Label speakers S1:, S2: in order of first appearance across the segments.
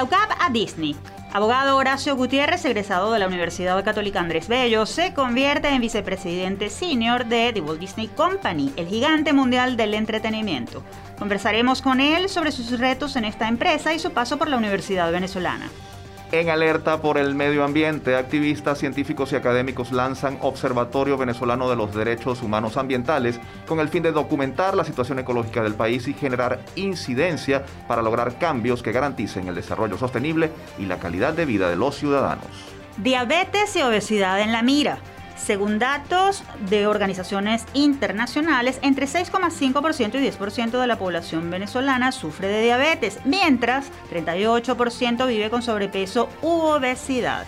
S1: la a Disney. Abogado Horacio Gutiérrez, egresado de la Universidad Católica Andrés Bello, se convierte en vicepresidente senior de The Walt Disney Company, el gigante mundial del entretenimiento. Conversaremos con él sobre sus retos en esta empresa y su paso por la Universidad Venezolana.
S2: En alerta por el medio ambiente, activistas, científicos y académicos lanzan Observatorio Venezolano de los Derechos Humanos Ambientales con el fin de documentar la situación ecológica del país y generar incidencia para lograr cambios que garanticen el desarrollo sostenible y la calidad de vida de los ciudadanos.
S1: Diabetes y obesidad en la mira. Según datos de organizaciones internacionales, entre 6,5% y 10% de la población venezolana sufre de diabetes, mientras 38% vive con sobrepeso u obesidad.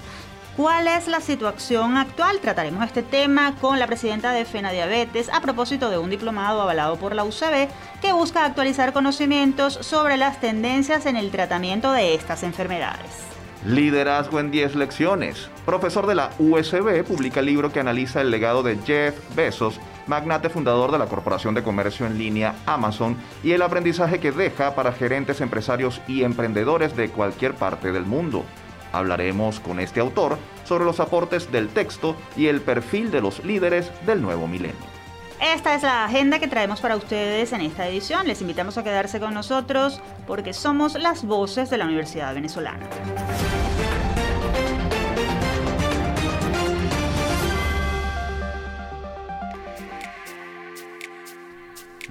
S1: ¿Cuál es la situación actual? Trataremos este tema con la presidenta de FENA Diabetes a propósito de un diplomado avalado por la UCB que busca actualizar conocimientos sobre las tendencias en el tratamiento de estas enfermedades.
S2: Liderazgo en 10 lecciones. Profesor de la USB publica el libro que analiza el legado de Jeff Bezos, magnate fundador de la corporación de comercio en línea Amazon, y el aprendizaje que deja para gerentes, empresarios y emprendedores de cualquier parte del mundo. Hablaremos con este autor sobre los aportes del texto y el perfil de los líderes del nuevo milenio.
S1: Esta es la agenda que traemos para ustedes en esta edición. Les invitamos a quedarse con nosotros porque somos las voces de la Universidad Venezolana.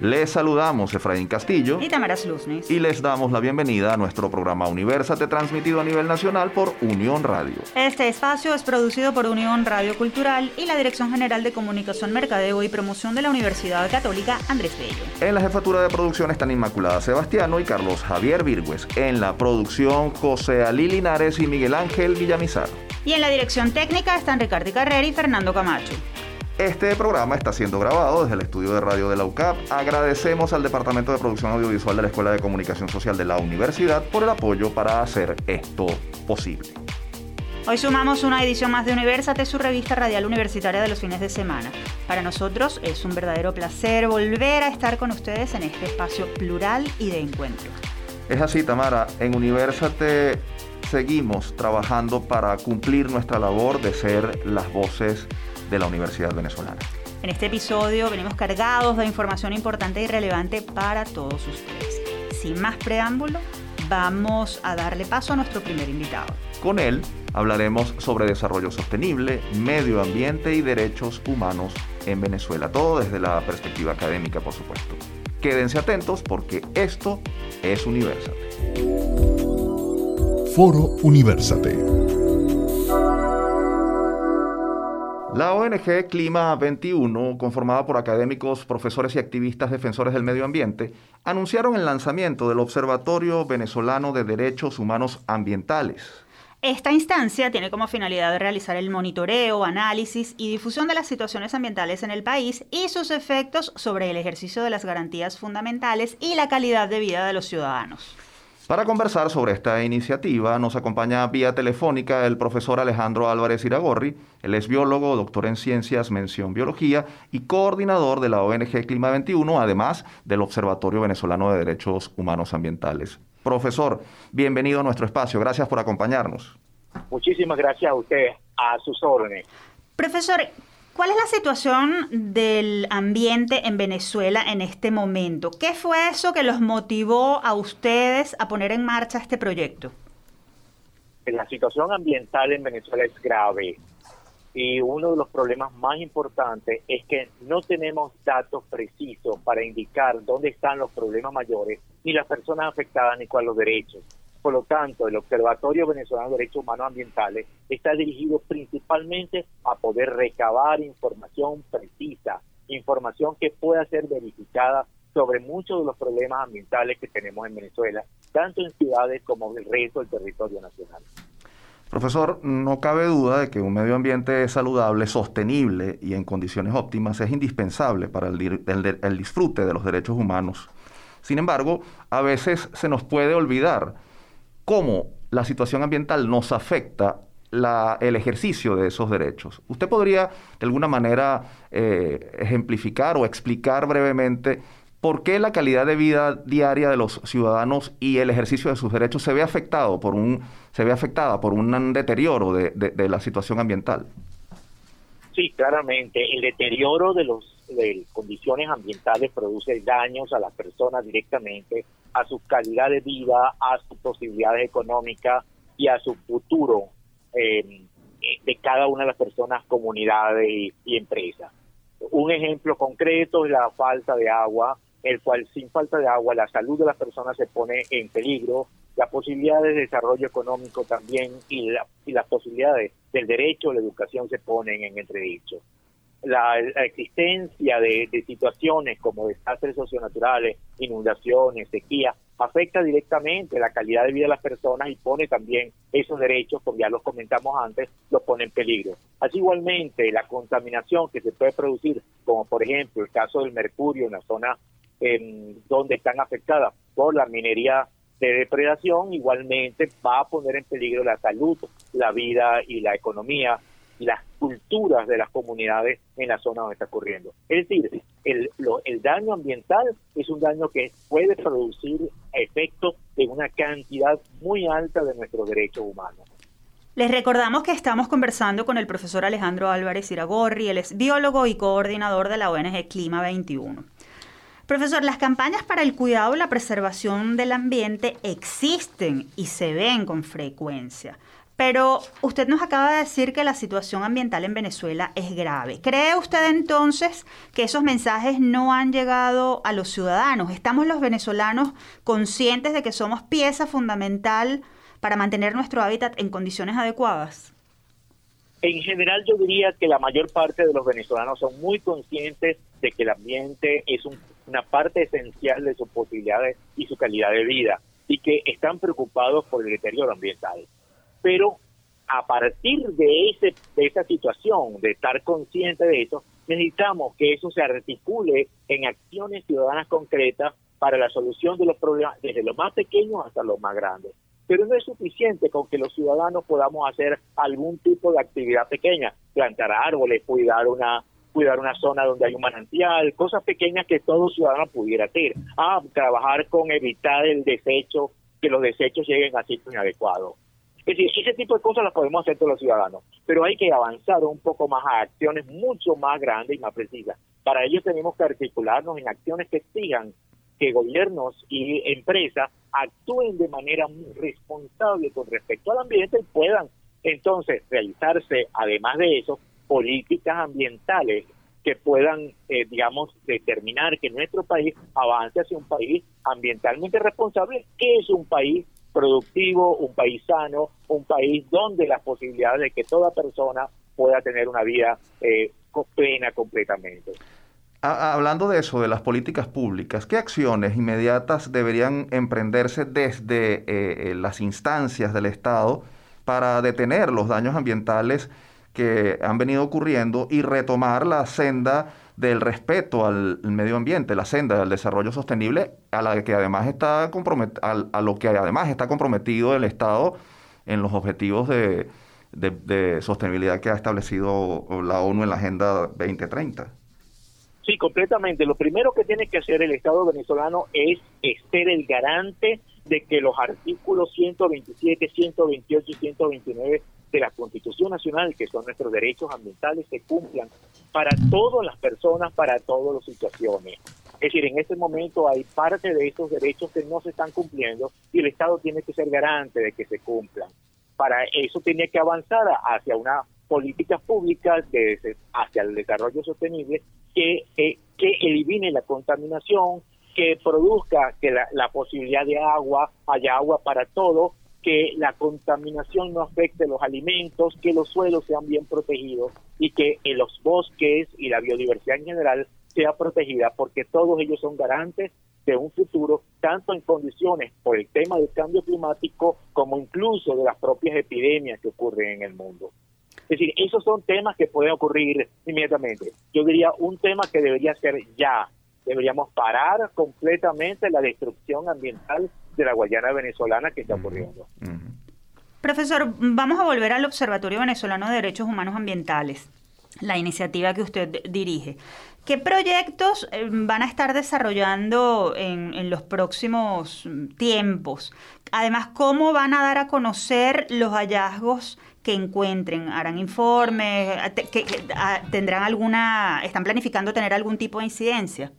S2: Les saludamos Efraín Castillo
S1: y Tamara Sluznis.
S2: Y les damos la bienvenida a nuestro programa Universate transmitido a nivel nacional por Unión Radio.
S1: Este espacio es producido por Unión Radio Cultural y la Dirección General de Comunicación, Mercadeo y Promoción de la Universidad Católica Andrés Bello.
S2: En la jefatura de producción están Inmaculada Sebastiano y Carlos Javier Virgües. En la producción José Ali Linares y Miguel Ángel Villamizar.
S1: Y en la dirección técnica están Ricardo Carrera y Fernando Camacho.
S2: Este programa está siendo grabado desde el estudio de radio de la UCAP. Agradecemos al Departamento de Producción Audiovisual de la Escuela de Comunicación Social de la Universidad por el apoyo para hacer esto posible.
S1: Hoy sumamos una edición más de Universate, su revista radial universitaria de los fines de semana. Para nosotros es un verdadero placer volver a estar con ustedes en este espacio plural y de encuentro.
S2: Es así, Tamara. En Universate seguimos trabajando para cumplir nuestra labor de ser las voces de la Universidad Venezolana.
S1: En este episodio venimos cargados de información importante y relevante para todos ustedes. Sin más preámbulo, vamos a darle paso a nuestro primer invitado.
S2: Con él hablaremos sobre desarrollo sostenible, medio ambiente y derechos humanos en Venezuela, todo desde la perspectiva académica, por supuesto. Quédense atentos porque esto es Universate.
S3: Foro Universate.
S2: La ONG Clima 21, conformada por académicos, profesores y activistas defensores del medio ambiente, anunciaron el lanzamiento del Observatorio Venezolano de Derechos Humanos Ambientales.
S1: Esta instancia tiene como finalidad realizar el monitoreo, análisis y difusión de las situaciones ambientales en el país y sus efectos sobre el ejercicio de las garantías fundamentales y la calidad de vida de los ciudadanos.
S2: Para conversar sobre esta iniciativa nos acompaña vía telefónica el profesor Alejandro Álvarez Iragorri. Él es biólogo, doctor en ciencias, mención biología y coordinador de la ONG Clima 21, además del Observatorio Venezolano de Derechos Humanos Ambientales. Profesor, bienvenido a nuestro espacio. Gracias por acompañarnos.
S4: Muchísimas gracias a usted, a sus órdenes.
S1: Profesor, ¿Cuál es la situación del ambiente en Venezuela en este momento? ¿Qué fue eso que los motivó a ustedes a poner en marcha este proyecto?
S4: La situación ambiental en Venezuela es grave y uno de los problemas más importantes es que no tenemos datos precisos para indicar dónde están los problemas mayores, ni las personas afectadas, ni cuáles los derechos. Por lo tanto, el Observatorio Venezolano de Derechos Humanos Ambientales está dirigido principalmente a poder recabar información precisa, información que pueda ser verificada sobre muchos de los problemas ambientales que tenemos en Venezuela, tanto en ciudades como en el resto del territorio nacional.
S2: Profesor, no cabe duda de que un medio ambiente saludable, sostenible y en condiciones óptimas es indispensable para el, el disfrute de los derechos humanos. Sin embargo, a veces se nos puede olvidar cómo la situación ambiental nos afecta el ejercicio de esos derechos. ¿Usted podría de alguna manera eh, ejemplificar o explicar brevemente ¿por qué la calidad de vida diaria de los ciudadanos y el ejercicio de sus derechos se ve afectado por un, se ve afectada por un deterioro de, de la situación ambiental?
S4: Sí, claramente. El deterioro de los de condiciones ambientales produce daños a las personas directamente, a su calidad de vida, a sus posibilidades económicas y a su futuro eh, de cada una de las personas, comunidades y empresas. Un ejemplo concreto es la falta de agua, el cual sin falta de agua la salud de las personas se pone en peligro, la posibilidad de desarrollo económico también y, y las posibilidades del derecho a la educación se ponen en entredicho la, existencia de, situaciones como desastres socionaturales, inundaciones, sequía, afecta directamente la calidad de vida de las personas y pone también esos derechos, como ya los comentamos antes, los pone en peligro. Así igualmente la contaminación que se puede producir, como por ejemplo el caso del mercurio en la zona donde están afectadas por la minería de depredación, igualmente va a poner en peligro la salud, la vida y la economía las culturas de las comunidades en la zona donde está ocurriendo. Es decir, el, daño ambiental es un daño que puede producir efectos en una cantidad muy alta de nuestros derechos humanos.
S1: Les recordamos que estamos conversando con el profesor Alejandro Álvarez Iragorri, él es biólogo y coordinador de la ONG Clima 21. Profesor, las campañas para el cuidado y la preservación del ambiente existen y se ven con frecuencia. Pero usted nos acaba de decir que la situación ambiental en Venezuela es grave. ¿Cree usted entonces que esos mensajes no han llegado a los ciudadanos? ¿Estamos los venezolanos conscientes de que somos pieza fundamental para mantener nuestro hábitat en condiciones adecuadas?
S4: En general yo diría que la mayor parte de los venezolanos son muy conscientes de que el ambiente es una parte esencial de sus posibilidades y su calidad de vida y que están preocupados por el deterioro ambiental pero a partir de, ese, de esa situación, de estar consciente de eso, necesitamos que eso se articule en acciones ciudadanas concretas para la solución de los problemas, desde los más pequeños hasta los más grandes. Pero no es suficiente con que los ciudadanos podamos hacer algún tipo de actividad pequeña, plantar árboles, cuidar una cuidar una zona donde hay un manantial, cosas pequeñas que todo ciudadano pudiera hacer. Ah, trabajar con evitar el desecho, que los desechos lleguen a sitios inadecuados. Es decir, ese tipo de cosas las podemos hacer todos los ciudadanos, pero hay que avanzar un poco más a acciones mucho más grandes y más precisas. Para ello tenemos que articularnos en acciones que exijan que gobiernos y empresas actúen de manera responsable con respecto al ambiente y puedan entonces realizarse, además de eso, políticas ambientales que puedan, eh, digamos, determinar que nuestro país avance hacia un país ambientalmente responsable, que es un país productivo, un país sano, un país donde las posibilidades de que toda persona pueda tener una vida eh, plena completamente.
S2: Hablando de eso, de las políticas públicas, ¿qué acciones inmediatas deberían emprenderse desde eh, eh, las instancias del Estado para detener los daños ambientales que han venido ocurriendo y retomar la senda del respeto al medio ambiente, la senda del desarrollo sostenible, a la que además está a, lo que además está comprometido el Estado en los objetivos de, sostenibilidad que ha establecido la ONU en la Agenda 2030.
S4: Sí, completamente. Lo primero que tiene que hacer el Estado venezolano es ser el garante de que los artículos 127, 128 y 129 de la Constitución Nacional, que son nuestros derechos ambientales, se cumplan para todas las personas, para todas las situaciones. Es decir, en este momento hay parte de esos derechos que no se están cumpliendo y el Estado tiene que ser garante de que se cumplan. Para eso tiene que avanzar hacia una política pública de, hacia el desarrollo sostenible que, eh, que elimine la contaminación, que produzca que la, la posibilidad de agua, haya agua para todo, que la contaminación no afecte los alimentos, que los suelos sean bien protegidos y que los bosques y la biodiversidad en general sea protegida, porque todos ellos son garantes de un futuro, tanto en condiciones por el tema del cambio climático como incluso de las propias epidemias que ocurren en el mundo. Es decir, esos son temas que pueden ocurrir inmediatamente. Yo diría un tema que debería ser ya. Deberíamos parar completamente la destrucción ambiental de la Guayana venezolana que está ocurriendo.
S1: Profesor, vamos a volver al Observatorio Venezolano de Derechos Humanos Ambientales. la iniciativa que usted dirige. ¿Qué proyectos eh, van a estar desarrollando en, los próximos tiempos? Además, ¿cómo van a dar a conocer los hallazgos que encuentren? ¿Harán informes? Ah, ¿Tendrán alguna, están planificando tener algún tipo de incidencia?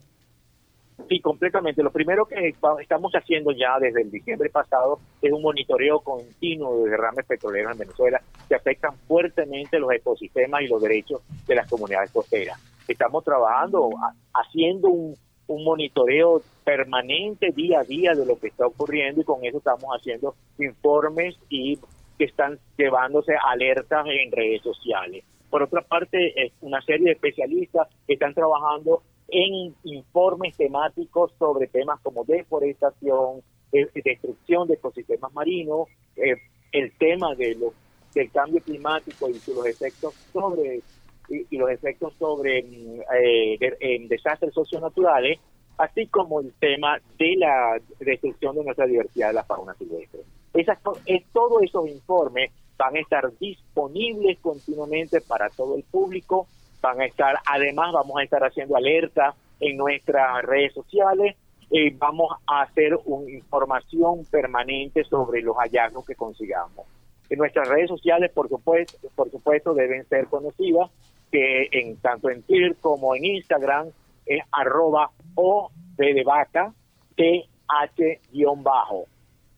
S4: Sí, completamente. Lo primero que estamos haciendo ya desde el diciembre pasado es un monitoreo continuo de derrames petroleros en Venezuela que afectan fuertemente los ecosistemas y los derechos de las comunidades costeras. Estamos trabajando, haciendo un, monitoreo permanente día a día de lo que está ocurriendo y con eso estamos haciendo informes y que están llevándose alertas en redes sociales. Por otra parte, una serie de especialistas están trabajando en informes temáticos sobre temas como deforestación, eh, destrucción de ecosistemas marinos, eh, el tema de los, del cambio climático y los efectos sobre y, los efectos sobre mm, eh, desastres socionaturales, así como el tema de la destrucción de nuestra diversidad de la fauna silvestre. Esas, es, todos esos informes van a estar disponibles continuamente para todo el público van a estar, además vamos a estar haciendo alerta en nuestras redes sociales, eh, vamos a hacer una información permanente sobre los hallazgos que consigamos. En nuestras redes sociales, por supuesto, por supuesto deben ser conocidas, que en tanto en Twitter como en Instagram es arroba o de vaca TH-bajo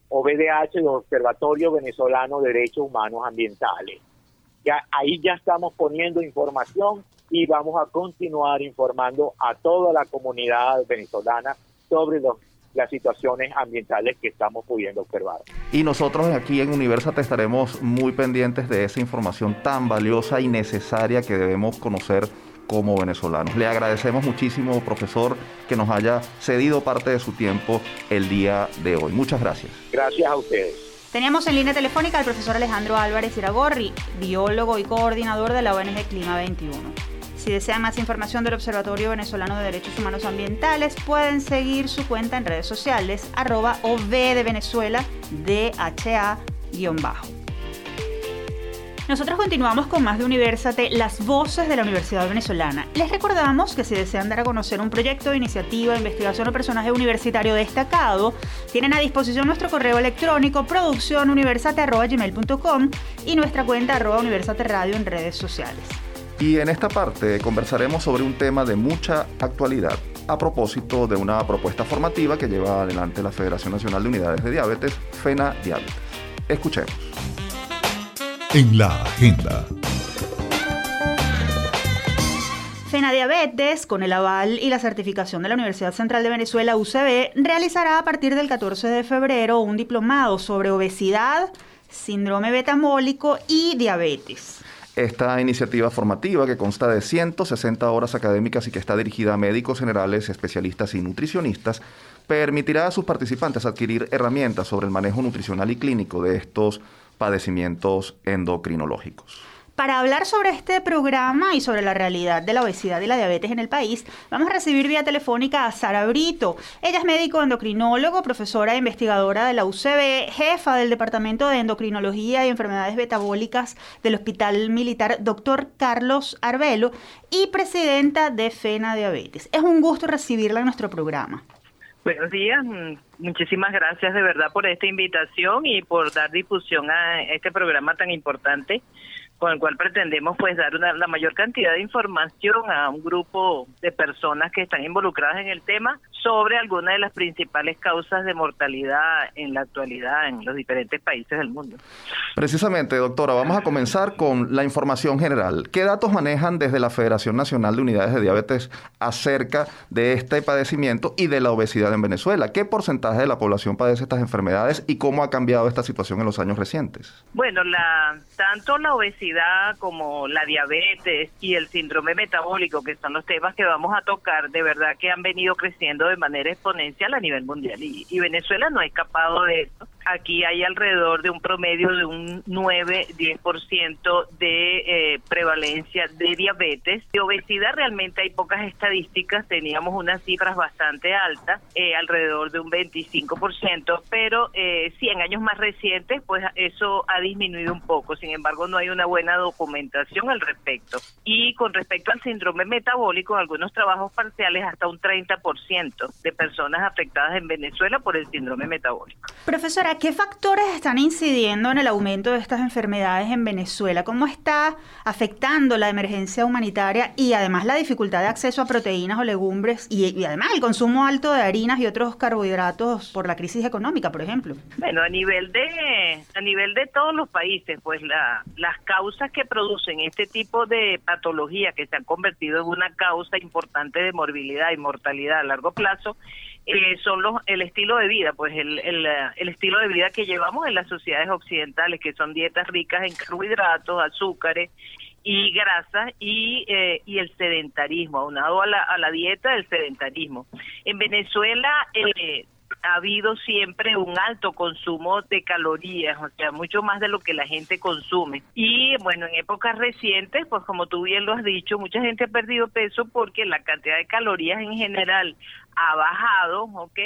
S4: o BDH del Observatorio Venezolano de Derechos Humanos Ambientales. Ya, ahí ya estamos poniendo información y vamos a continuar informando a toda la comunidad venezolana sobre las situaciones ambientales que estamos pudiendo observar.
S2: Y nosotros aquí en Universate estaremos muy pendientes de esa información tan valiosa y necesaria que debemos conocer como venezolanos. Le agradecemos muchísimo, profesor, que nos haya cedido parte de su tiempo el día de hoy. Muchas gracias.
S4: Gracias a ustedes.
S1: Teníamos en línea telefónica al profesor Alejandro Álvarez Iragorri, biólogo y coordinador de la ONG Clima 21. Si desean más información del Observatorio Venezolano de Derechos Humanos Ambientales, pueden seguir su cuenta en redes sociales, arroba OV de Venezuela, DHA-bajo. Nosotros continuamos con más de Universate, las voces de la Universidad Venezolana. Les recordamos que si desean dar a conocer un proyecto, iniciativa, investigación o personaje universitario destacado, tienen a disposición nuestro correo electrónico producciónuniversate.gmail.com y nuestra cuenta arroba Universate Radio en redes sociales.
S2: Y en esta parte conversaremos sobre un tema de mucha actualidad a propósito de una propuesta formativa que lleva adelante la Federación Nacional de Unidades de Diabetes, FENA Diabetes. Escuchemos.
S3: En la agenda.
S1: FENA Diabetes, con el aval y la certificación de la Universidad Central de Venezuela, UCB, realizará a partir del 14 de febrero un diplomado sobre obesidad, síndrome betamólico y diabetes.
S2: Esta iniciativa formativa, que consta de 160 horas académicas y que está dirigida a médicos generales, especialistas y nutricionistas, permitirá a sus participantes adquirir herramientas sobre el manejo nutricional y clínico de estos padecimientos endocrinológicos.
S1: Para hablar sobre este programa y sobre la realidad de la obesidad y la diabetes en el país, vamos a recibir vía telefónica a Sara Brito. Ella es médico endocrinólogo, profesora e investigadora de la UCB, jefa del Departamento de Endocrinología y Enfermedades Metabólicas del Hospital Militar Dr. Carlos Arbelo y presidenta de FENA Diabetes. Es un gusto recibirla en nuestro programa.
S5: Buenos días, mm, muchísimas gracias de verdad por esta invitación y por dar difusión a este programa tan importante con el cual pretendemos pues dar una, la mayor cantidad de información a un grupo de personas que están involucradas en el tema sobre algunas de las principales causas de mortalidad en la actualidad en los diferentes países del mundo.
S2: Precisamente, doctora, vamos a comenzar con la información general. ¿Qué datos manejan desde la Federación Nacional de Unidades de Diabetes acerca de este padecimiento y de la obesidad en Venezuela? ¿Qué porcentaje de la población padece estas enfermedades y cómo ha cambiado esta situación en los años recientes?
S5: Bueno, la, tanto la obesidad como la diabetes y el síndrome metabólico, que son los temas que vamos a tocar, de verdad que han venido creciendo de manera exponencial a nivel mundial. Y, Venezuela no ha escapado de eso. Aquí hay alrededor de un promedio de un 9-10% de eh, prevalencia de diabetes. De obesidad realmente hay pocas estadísticas, teníamos unas cifras bastante altas, eh, alrededor de un 25%, pero eh, sí, en años más recientes, pues eso ha disminuido un poco. Sin embargo, no hay una buena documentación al respecto. Y con respecto al síndrome metabólico, en algunos trabajos parciales, hasta un 30% de personas afectadas en Venezuela por el síndrome metabólico.
S1: Profesora, ¿qué factores están incidiendo en el aumento de estas enfermedades en Venezuela? ¿Cómo está afectando la emergencia humanitaria y además la dificultad de acceso a proteínas o legumbres y, además el consumo alto de harinas y otros carbohidratos por la crisis económica, por ejemplo?
S5: Bueno, a nivel de a nivel de todos los países, pues la, las causas que producen este tipo de patología que se han convertido en una causa importante de morbilidad y mortalidad a largo plazo eh, son los el estilo de vida, pues el, el, estilo de vida que llevamos en las sociedades occidentales, que son dietas ricas en carbohidratos, azúcares y grasas y, eh, y el sedentarismo, aunado a la, a la dieta, el sedentarismo. En Venezuela eh, ha habido siempre un alto consumo de calorías, o sea, mucho más de lo que la gente consume. Y bueno, en épocas recientes, pues como tú bien lo has dicho, mucha gente ha perdido peso porque la cantidad de calorías en general ha bajado, ¿ok?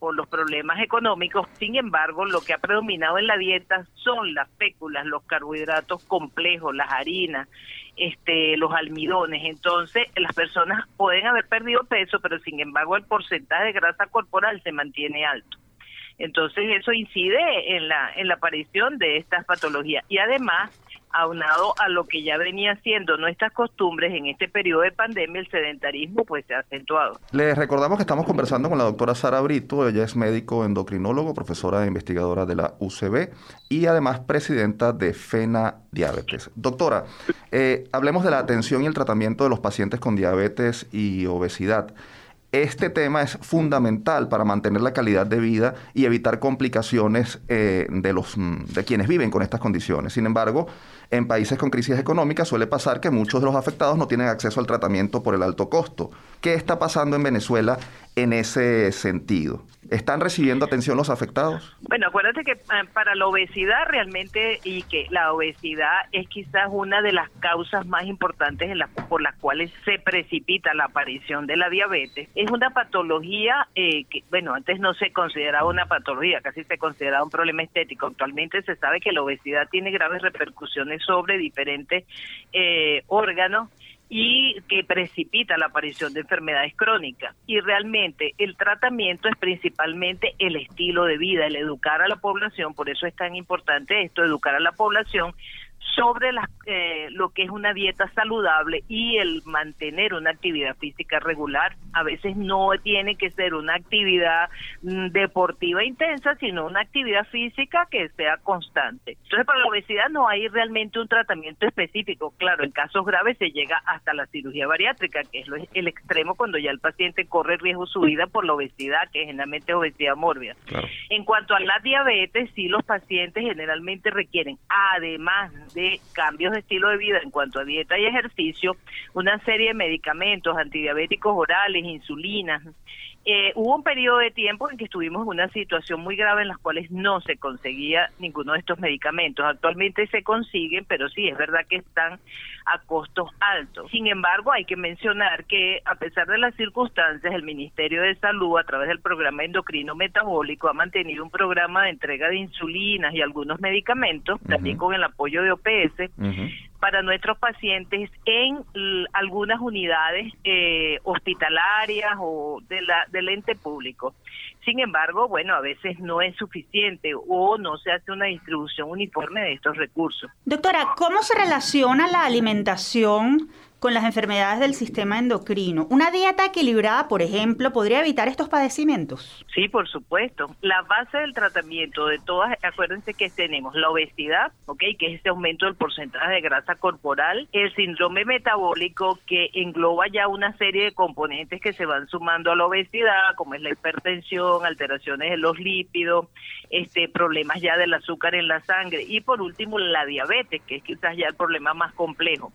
S5: Por los problemas económicos. Sin embargo, lo que ha predominado en la dieta son las féculas, los carbohidratos complejos, las harinas, este, los almidones. Entonces, las personas pueden haber perdido peso, pero sin embargo el porcentaje de grasa corporal se mantiene alto. Entonces, eso incide en la, en la aparición de estas patologías. Y además, aunado a lo que ya venía siendo nuestras costumbres en este periodo de pandemia, el sedentarismo pues se ha acentuado.
S2: Les recordamos que estamos conversando con la doctora Sara Brito, ella es médico endocrinólogo, profesora e investigadora de la UCB y además presidenta de FENA Diabetes. Doctora, eh, hablemos de la atención y el tratamiento de los pacientes con diabetes y obesidad. Este tema es fundamental para mantener la calidad de vida y evitar complicaciones eh, de, los, mm, de quienes viven con estas condiciones. Sin embargo, en países con crisis económicas suele pasar que muchos de los afectados no tienen acceso al tratamiento por el alto costo. ¿Qué está pasando en Venezuela en ese sentido? ¿Están recibiendo atención los afectados?
S5: Bueno, acuérdate que ah, para la obesidad realmente y que la obesidad es quizás una de las causas más importantes en la, por las cuales se precipita la aparición de la diabetes. Es una patología eh, que, bueno, antes no se consideraba una patología, casi se consideraba un problema estético. Actualmente se sabe que la obesidad tiene graves repercusiones sobre diferentes eh, órganos y que precipita la aparición de enfermedades crónicas. Y realmente el tratamiento es principalmente el estilo de vida, el educar a la población, por eso es tan importante esto, educar a la población sobre eh, lo que es una dieta saludable y el mantener una actividad física regular. A veces no tiene que ser una actividad mm, deportiva intensa, sino una actividad física que sea constante. Entonces, para la obesidad no hay realmente un tratamiento específico. Claro, en casos graves se llega hasta la cirugía bariátrica, que es el extremo cuando ya el paciente corre riesgo su vida por la obesidad, que es generalmente obesidad mórbida. En cuanto a la diabetes, sí los pacientes generalmente requieren, además de cambios de estilo de vida en cuanto a dieta y ejercicio, una serie de medicamentos antidiabéticos orales, insulinas, eh, hubo un periodo de tiempo en que estuvimos en una situación muy grave en las cuales no se conseguía ninguno de estos medicamentos. Actualmente se consiguen, pero sí, es verdad que están a costos altos. Sin embargo, hay que mencionar que a pesar de las circunstancias, el Ministerio de Salud, a través del programa endocrino metabólico, ha mantenido un programa de entrega de insulinas y algunos medicamentos, también con el apoyo de OPS, para nuestros pacientes en algunas unidades eh, hospitalarias o de la, del ente público. Sin embargo, bueno, a veces no es suficiente o no se hace una distribución uniforme de estos recursos.
S1: Doctora, ¿cómo se relaciona la alimentación con las enfermedades del sistema endocrino. ¿Una dieta equilibrada, por ejemplo, podría evitar estos padecimientos?
S5: Sí, por supuesto. La base del tratamiento de todas, acuérdense que tenemos la obesidad, ¿ok? Que es ese aumento del porcentaje de grasa corporal, el síndrome metabólico que engloba ya una serie de componentes que se van sumando a la obesidad, como es la hipertensión, alteraciones en los lípidos, este problemas ya del azúcar en la sangre y por último la diabetes, que es quizás ya el problema más complejo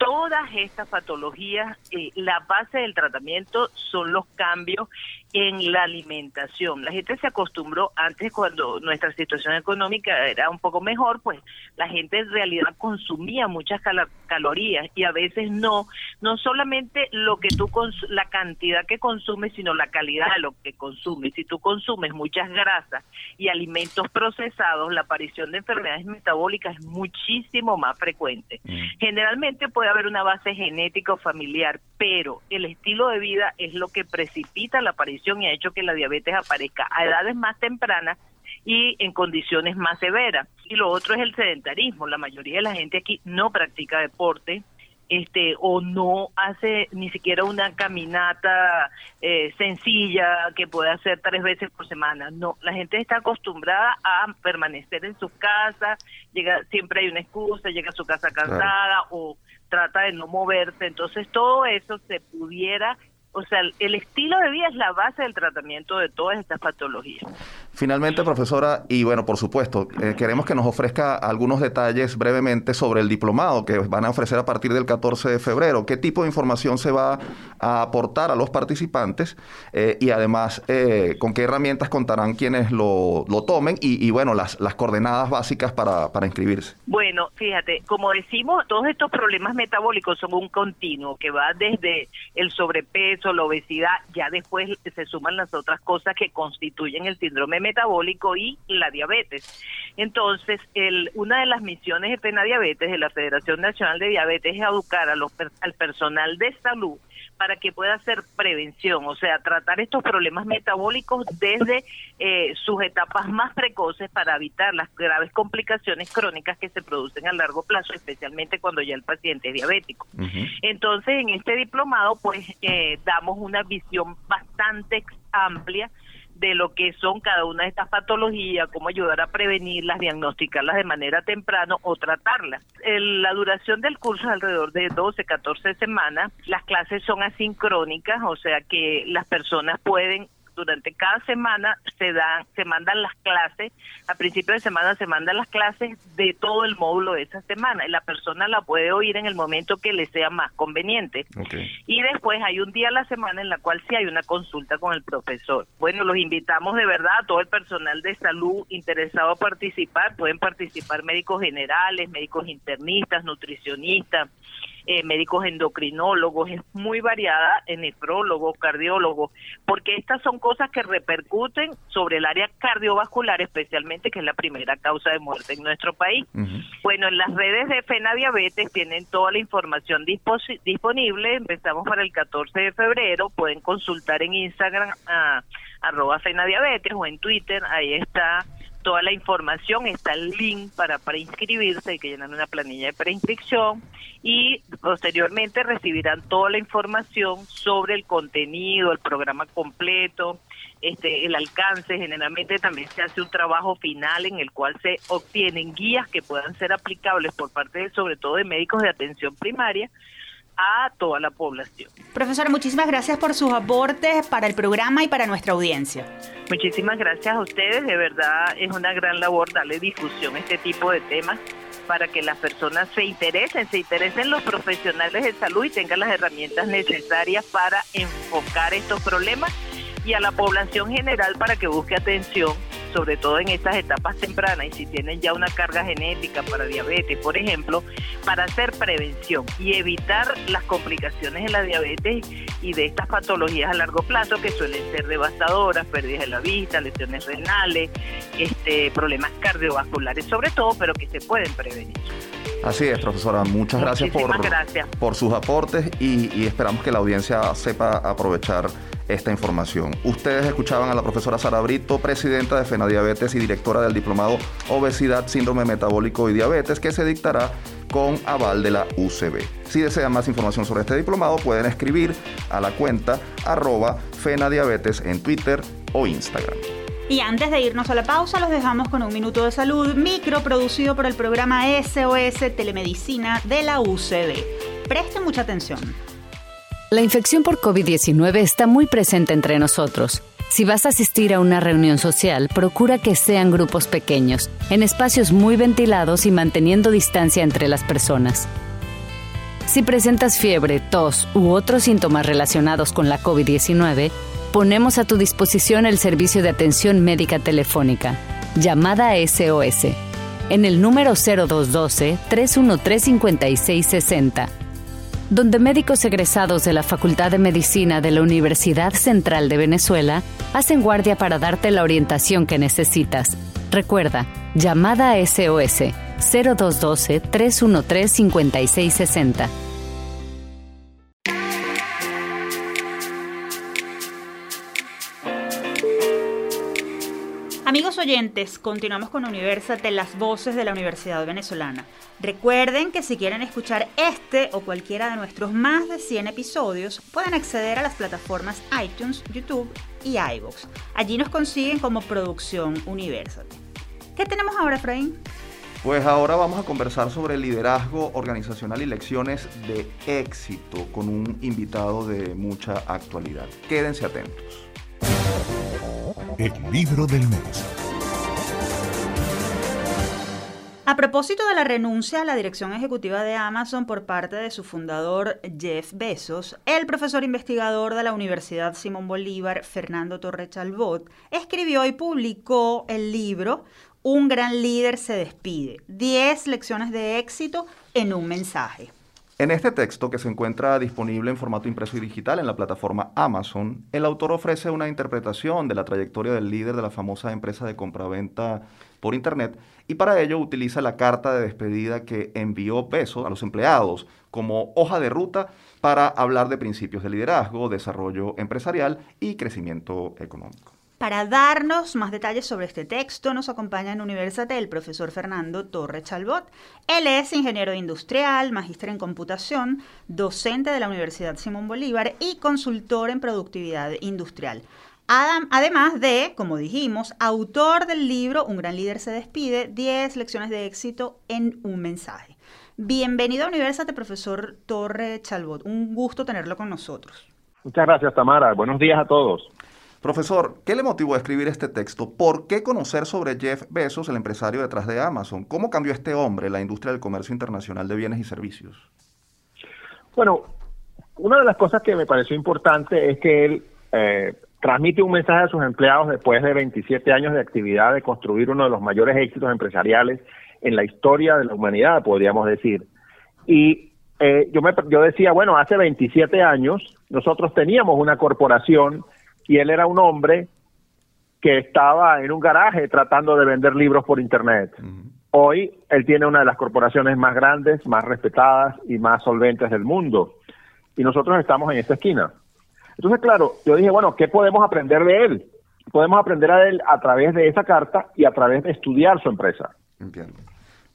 S5: todas estas patologías, eh, la base del tratamiento son los cambios en la alimentación. La gente se acostumbró antes cuando nuestra situación económica era un poco mejor, pues la gente en realidad consumía muchas calorías y a veces no, no solamente lo que tú la cantidad que consumes, sino la calidad de lo que consumes. Si tú consumes muchas grasas y alimentos procesados, la aparición de enfermedades metabólicas es muchísimo más frecuente. Mm. Generalmente puede haber una base genética o familiar, pero el estilo de vida es lo que precipita la aparición y ha hecho que la diabetes aparezca a edades más tempranas y en condiciones más severas. Y lo otro es el sedentarismo. La mayoría de la gente aquí no practica deporte, este o no hace ni siquiera una caminata eh, sencilla que puede hacer tres veces por semana. No, la gente está acostumbrada a permanecer en su casa, llega siempre hay una excusa, llega a su casa cansada o trata de no moverse. Entonces todo eso se pudiera o sea, el estilo de vida es la base del tratamiento de todas estas patologías.
S2: Finalmente, profesora, y bueno, por supuesto, eh, queremos que nos ofrezca algunos detalles brevemente sobre el diplomado que van a ofrecer a partir del 14 de febrero. ¿Qué tipo de información se va a aportar a los participantes? Eh, y además, eh, ¿con qué herramientas contarán quienes lo, tomen? Y, bueno, las, las coordenadas básicas para, para inscribirse.
S5: Bueno, fíjate, como decimos, todos estos problemas metabólicos son un continuo que va desde el sobrepeso, la obesidad, ya después se suman las otras cosas que constituyen el síndrome metabólico y la diabetes. Entonces, el, una de las misiones de Pena Diabetes de la Federación Nacional de Diabetes es educar a los, al personal de salud para que pueda hacer prevención, o sea, tratar estos problemas metabólicos desde eh, sus etapas más precoces para evitar las graves complicaciones crónicas que se producen a largo plazo, especialmente cuando ya el paciente es diabético. Entonces, en este diplomado, pues, eh, damos una visión bastante amplia de lo que son cada una de estas patologías, cómo ayudar a prevenirlas, diagnosticarlas de manera temprana o tratarlas. la duración del curso es alrededor de 12, 14 semanas. Las clases son asincrónicas, o sea que las personas pueden durante cada semana se dan, se mandan las clases, a principio de semana se mandan las clases de todo el módulo de esa semana y la persona la puede oír en el momento que le sea más conveniente. Y después hay un día a la semana en la cual sí hay una consulta con el profesor. Bueno, los invitamos de verdad a todo el personal de salud interesado a participar, pueden participar médicos generales, médicos internistas, nutricionistas, eh, médicos endocrinólogos, es muy variada, en nefrólogos, cardiólogos, porque estas son cosas que repercuten sobre el área cardiovascular, especialmente que es la primera causa de muerte en nuestro país. Bueno, en las redes de FENA Diabetes tienen toda la información disponible, empezamos para el 14 de febrero, pueden consultar en Instagram a arroba FENA Diabetes o en Twitter, ahí está toda la información, está el link para, para inscribirse, hay que llenar una planilla de preinscripción y posteriormente recibirán toda la información sobre el contenido, el programa completo, este, el alcance, generalmente también se hace un trabajo final en el cual se obtienen guías que puedan ser aplicables por parte de, sobre todo de médicos de atención primaria a toda la población.
S1: Profesora, muchísimas gracias por sus aportes para el programa y para nuestra audiencia.
S5: Muchísimas gracias a ustedes, de verdad es una gran labor darle difusión a este tipo de temas para que las personas se interesen, se interesen los profesionales de salud y tengan las herramientas necesarias para enfocar estos problemas y a la población general para que busque atención sobre todo en estas etapas tempranas y si tienen ya una carga genética para diabetes, por ejemplo, para hacer prevención y evitar las complicaciones de la diabetes y de estas patologías a largo plazo que suelen ser devastadoras, pérdidas de la vista, lesiones renales, este, problemas cardiovasculares sobre todo, pero que se pueden prevenir.
S2: Así es, profesora. Muchas gracias por, por sus aportes y, y esperamos que la audiencia sepa aprovechar esta información. Ustedes escuchaban a la profesora Sara Brito, presidenta de FENADIabetes y directora del diplomado Obesidad, Síndrome Metabólico y Diabetes, que se dictará con aval de la UCB. Si desean más información sobre este diplomado, pueden escribir a la cuenta arroba FENADIabetes en Twitter o Instagram.
S1: Y antes de irnos a la pausa, los dejamos con un minuto de salud micro producido por el programa SOS Telemedicina de la UCB. Presten mucha atención.
S6: La infección por COVID-19 está muy presente entre nosotros. Si vas a asistir a una reunión social, procura que sean grupos pequeños, en espacios muy ventilados y manteniendo distancia entre las personas. Si presentas fiebre, tos u otros síntomas relacionados con la COVID-19, Ponemos a tu disposición el servicio de atención médica telefónica, llamada SOS, en el número 0212-313-5660, donde médicos egresados de la Facultad de Medicina de la Universidad Central de Venezuela hacen guardia para darte la orientación que necesitas. Recuerda, llamada SOS 0212-313-5660.
S1: Oyentes, continuamos con Universate, las voces de la Universidad Venezolana. Recuerden que si quieren escuchar este o cualquiera de nuestros más de 100 episodios, pueden acceder a las plataformas iTunes, YouTube y iVoox. Allí nos consiguen como Producción Universate. ¿Qué tenemos ahora, Efraín?
S2: Pues ahora vamos a conversar sobre liderazgo organizacional y lecciones de éxito con un invitado de mucha actualidad. Quédense atentos.
S3: El libro del mes.
S1: A propósito de la renuncia a la dirección ejecutiva de Amazon por parte de su fundador Jeff Bezos, el profesor investigador de la Universidad Simón Bolívar, Fernando Torre Chalbot, escribió y publicó el libro Un gran líder se despide, 10 lecciones de éxito en un mensaje.
S2: En este texto, que se encuentra disponible en formato impreso y digital en la plataforma Amazon, el autor ofrece una interpretación de la trayectoria del líder de la famosa empresa de compraventa por Internet y para ello utiliza la carta de despedida que envió Bezos a los empleados como hoja de ruta para hablar de principios de liderazgo, desarrollo empresarial y crecimiento económico.
S1: Para darnos más detalles sobre este texto, nos acompaña en Universate el profesor Fernando Torre Chalbot. Él es ingeniero industrial, magíster en computación, docente de la Universidad Simón Bolívar y consultor en productividad industrial. además de, como dijimos, autor del libro Un gran líder se despide, 10 lecciones de éxito en un mensaje. Bienvenido a Universate, profesor Torre Chalbot. Un gusto tenerlo con nosotros.
S7: Muchas gracias, Tamara. Buenos días a todos.
S2: Profesor, ¿qué le motivó a escribir este texto? ¿Por qué conocer sobre Jeff Bezos, el empresario detrás de Amazon? ¿Cómo cambió este hombre la industria del comercio internacional de bienes y servicios?
S7: Bueno, una de las cosas que me pareció importante es que él eh, transmite un mensaje a sus empleados después de 27 años de actividad de construir uno de los mayores éxitos empresariales en la historia de la humanidad, podríamos decir. Y eh, yo, me, yo decía, bueno, hace 27 años nosotros teníamos una corporación y él era un hombre que estaba en un garaje tratando de vender libros por internet. Hoy él tiene una de las corporaciones más grandes, más respetadas y más solventes del mundo. Y nosotros estamos en esta esquina. Entonces, claro, yo dije, bueno, ¿qué podemos aprender de él? Podemos aprender a él a través de esa carta y a través de estudiar su empresa.
S2: Entiendo.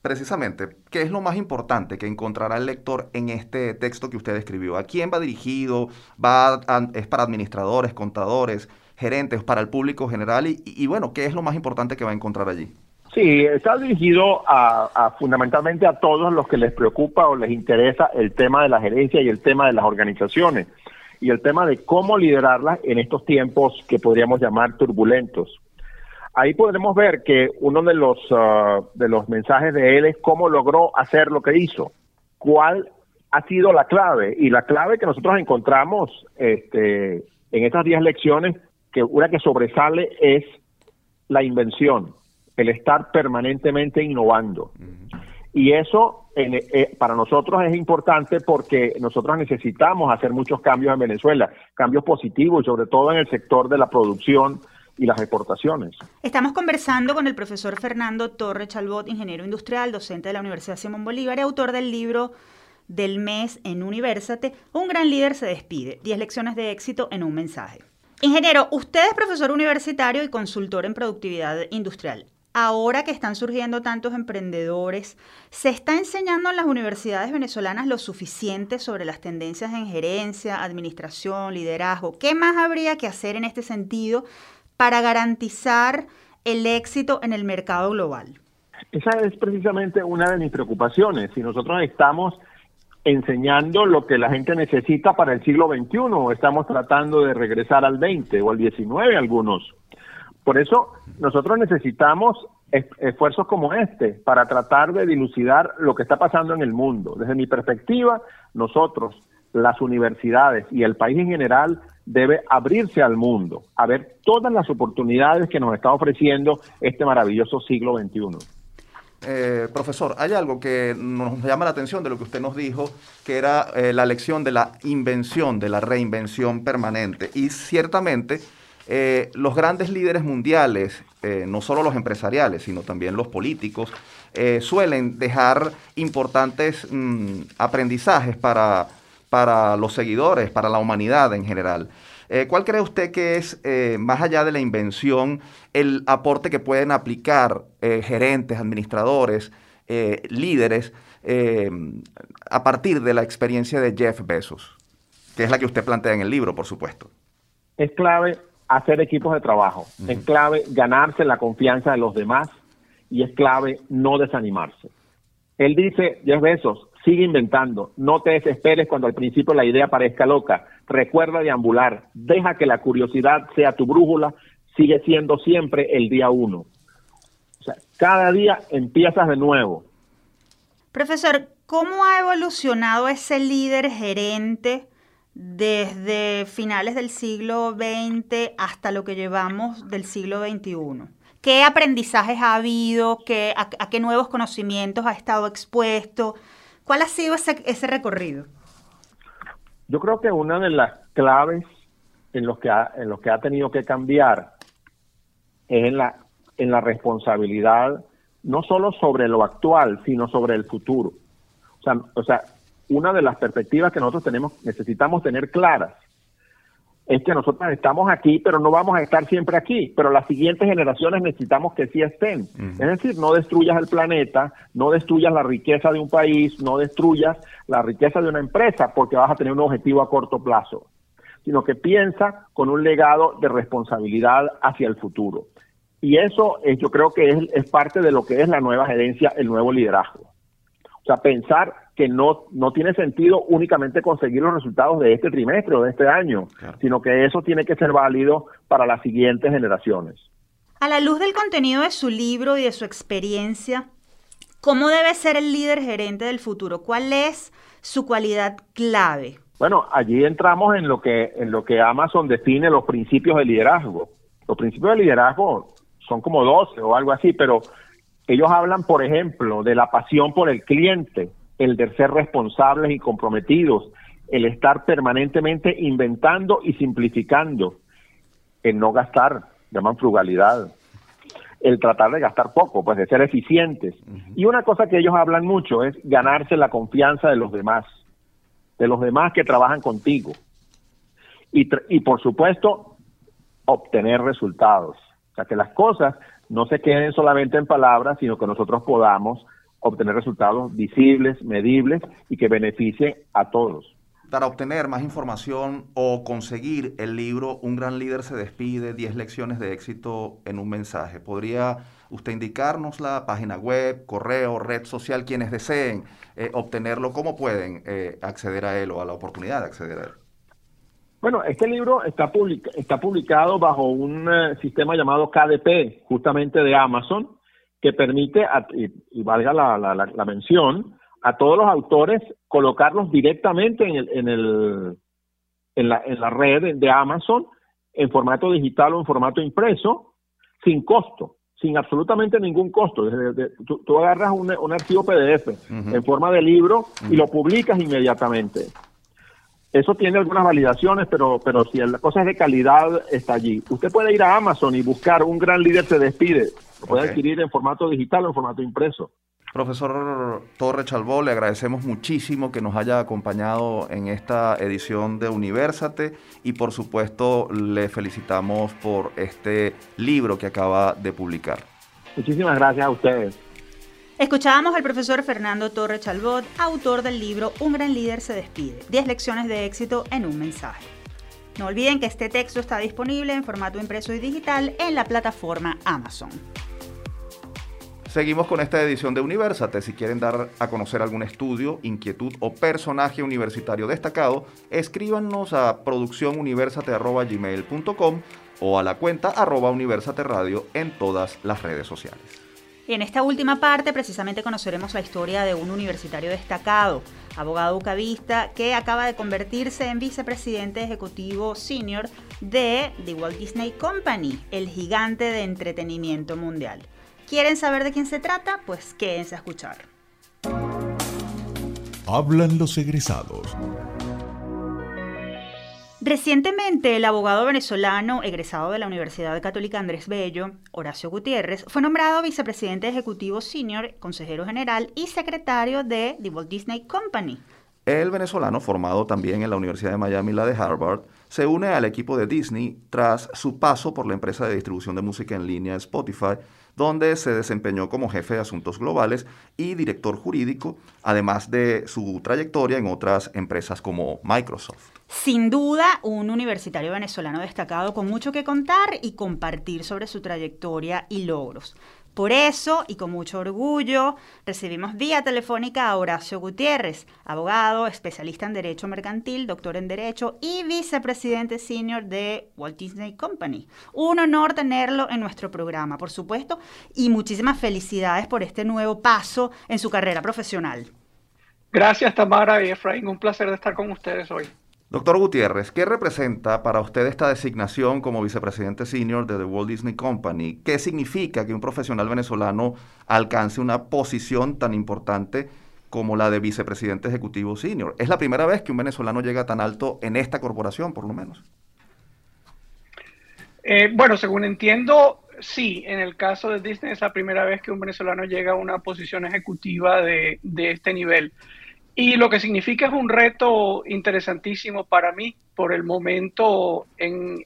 S2: Precisamente, ¿qué es lo más importante que encontrará el lector en este texto que usted escribió? ¿A quién va dirigido? ¿Va ¿Es para administradores, contadores, gerentes, para el público general? Y, bueno, ¿qué es lo más importante que va a encontrar allí?
S7: Sí, está dirigido a, fundamentalmente a todos los que les preocupa o les interesa el tema de la gerencia y el tema de las organizaciones y el tema de cómo liderarlas en estos tiempos que podríamos llamar turbulentos ahí podremos ver que uno de los, ah, de los mensajes de él es cómo logró hacer lo que hizo, cuál ha sido la clave. Y la clave que nosotros encontramos este, en estas 10 lecciones, que una que sobresale es la invención, el estar permanentemente innovando. Y eso eh, para nosotros es importante porque nosotros necesitamos hacer muchos cambios en Venezuela, cambios positivos y sobre todo en el sector de la producción, y las exportaciones.
S1: Estamos conversando con el profesor Fernando Torre Chalbot, ingeniero industrial, docente de la Universidad Simón Bolívar y autor del libro del mes en Universate, Un gran líder se despide, 10 lecciones de éxito en un mensaje. Ingeniero, usted es profesor universitario y consultor en productividad industrial. Ahora que están surgiendo tantos emprendedores, ¿se está enseñando en las universidades venezolanas lo suficiente sobre las tendencias en gerencia, administración, liderazgo? ¿Qué más habría que hacer en este sentido para garantizar el éxito en el mercado global?
S7: Esa es precisamente una de mis preocupaciones. Si nosotros estamos enseñando lo que la gente necesita para el siglo XXI o estamos tratando de regresar al XX o al XIX algunos. Por eso nosotros necesitamos esfuerzos como este para tratar de dilucidar lo que está pasando en el mundo. Desde mi perspectiva, nosotros, las universidades y el país en general debe abrirse al mundo, a ver todas las oportunidades que nos está ofreciendo este maravilloso siglo XXI.
S2: Eh, profesor, hay algo que nos llama la atención de lo que usted nos dijo, que era eh, la lección de la invención, de la reinvención permanente. Y ciertamente eh, los grandes líderes mundiales, no solo los empresariales, sino también los políticos, suelen dejar importantes mm, aprendizajes para, para los seguidores, para la humanidad en general. Eh, ¿Cuál cree usted que es, eh, más allá de la invención, el aporte que pueden aplicar eh, gerentes, administradores, líderes, a partir de la experiencia de Jeff Bezos? Que es la que usted plantea en el libro, por supuesto.
S7: Es clave hacer equipos de trabajo, es clave ganarse la confianza de los demás y es clave no desanimarse. Él dice, Jeff Bezos, sigue inventando, no te desesperes cuando al principio la idea parezca loca, recuerda deambular, deja que la curiosidad sea tu brújula, sigue siendo siempre el día uno. O sea, cada día empiezas de nuevo.
S1: Profesor, ¿cómo ha evolucionado ese líder gerente desde finales del siglo XX hasta lo que llevamos del siglo XXI? ¿Qué aprendizajes ha habido? ¿Qué, a, qué nuevos conocimientos ha estado expuesto? ¿Cuál ha sido ese, ese recorrido?
S7: Yo creo que una de las claves en los que ha, en los que ha tenido que cambiar es en la, en la responsabilidad no solo sobre lo actual, sino sobre el futuro. O sea, o sea, una de las perspectivas que nosotros tenemos, necesitamos tener claras es que nosotros estamos aquí, pero no vamos a estar siempre aquí, pero las siguientes generaciones necesitamos que sí estén. Es decir, no destruyas el planeta, no destruyas la riqueza de un país, no destruyas la riqueza de una empresa porque vas a tener un objetivo a corto plazo, sino que piensa con un legado de responsabilidad hacia el futuro. Y eso es, yo creo que es, es parte de lo que es la nueva gerencia, el nuevo liderazgo. O sea, pensar que no, no tiene sentido únicamente conseguir los resultados de este trimestre o de este año, sino que eso tiene que ser válido para las siguientes generaciones.
S1: A la luz del contenido de su libro y de su experiencia, ¿cómo debe ser el líder gerente del futuro? ¿Cuál es su cualidad clave?
S7: Bueno, allí entramos en lo que en lo que Amazon define los principios de liderazgo. Los principios de liderazgo son como 12 o algo así, pero ellos hablan, por ejemplo, de la pasión por el cliente, el de ser responsables y comprometidos, el estar permanentemente inventando y simplificando, el no gastar, llaman frugalidad, el tratar de gastar poco, pues de ser eficientes. Y una cosa que ellos hablan mucho es ganarse la confianza de los demás, de los demás que trabajan contigo. Y, y por supuesto, obtener resultados. O sea, que las cosas no se queden solamente en palabras, sino que nosotros podamos obtener resultados visibles, medibles y que beneficien a todos.
S2: Para obtener más información o conseguir el libro Un gran líder se despide, 10 lecciones de éxito en un mensaje, ¿podría usted indicarnos la página web, correo, red social, quienes deseen eh, obtenerlo, cómo pueden eh, acceder a él o a la oportunidad de acceder a él?
S7: Bueno, este libro está, está publicado bajo un eh, sistema llamado KDP, justamente de Amazon, que permite, y, valga la, mención, a todos los autores colocarlos directamente en, el, en, el, en, la, en la red de Amazon en formato digital o en formato impreso, sin costo, sin absolutamente ningún costo. tú, agarras un, un, archivo PDF en forma de libro y lo publicas inmediatamente. Eso tiene algunas validaciones, pero, pero si la cosa es de calidad, está allí. Usted puede ir a Amazon y buscar un gran líder se despide lo puede adquirir en formato digital o en formato impreso.
S2: Profesor Torre Chalbó, le agradecemos muchísimo que nos haya acompañado en esta edición de Universate y por supuesto le felicitamos por este libro que acaba de publicar.
S7: Muchísimas gracias a ustedes.
S1: Escuchábamos al profesor Fernando Torre Chalbot, autor del libro Un gran líder se despide, 10 lecciones de éxito en un mensaje. No olviden que este texto está disponible en formato impreso y digital en la plataforma Amazon.
S2: Seguimos con esta edición de Universate. Si quieren dar a conocer algún estudio, inquietud o personaje universitario destacado, escríbanos a producciónuniversate.gmail.com o a la cuenta arroba universate radio en todas las redes sociales.
S1: En esta última parte precisamente conoceremos la historia de un universitario destacado, abogado ucavista, que acaba de convertirse en vicepresidente ejecutivo senior de The Walt Disney Company, el gigante de entretenimiento mundial. ¿Quieren saber de quién se trata? Pues quédense a escuchar.
S3: Hablan los egresados.
S1: Recientemente, el abogado venezolano egresado de la Universidad Católica Andrés Bello, Horacio Gutiérrez, fue nombrado vicepresidente ejecutivo senior, consejero general y secretario de The Walt Disney Company.
S2: El venezolano, formado también en la Universidad de Miami la de Harvard, se une al equipo de Disney tras su paso por la empresa de distribución de música en línea Spotify, donde se desempeñó como jefe de asuntos globales y director jurídico, además de su trayectoria en otras empresas como Microsoft.
S1: Sin duda, un universitario venezolano destacado con mucho que contar y compartir sobre su trayectoria y logros. Por eso, y con mucho orgullo, recibimos vía telefónica a Horacio Gutiérrez, abogado, especialista en Derecho Mercantil, doctor en Derecho y vicepresidente senior de Walt Disney Company. Un honor tenerlo en nuestro programa, por supuesto, y muchísimas felicidades por este nuevo paso en su carrera profesional.
S8: Gracias, Tamara y Efraín. Un placer de estar con ustedes hoy.
S2: Doctor Gutiérrez, ¿qué representa para usted esta designación como vicepresidente senior de The Walt Disney Company? ¿Qué significa que un profesional venezolano alcance una posición tan importante como la de vicepresidente ejecutivo senior? ¿Es la primera vez que un venezolano llega tan alto en esta corporación, por lo menos?
S8: Eh, bueno, según entiendo, sí. En el caso de Disney es la primera vez que un venezolano llega a una posición ejecutiva de, de este nivel. Y lo que significa es un reto interesantísimo para mí por el momento en,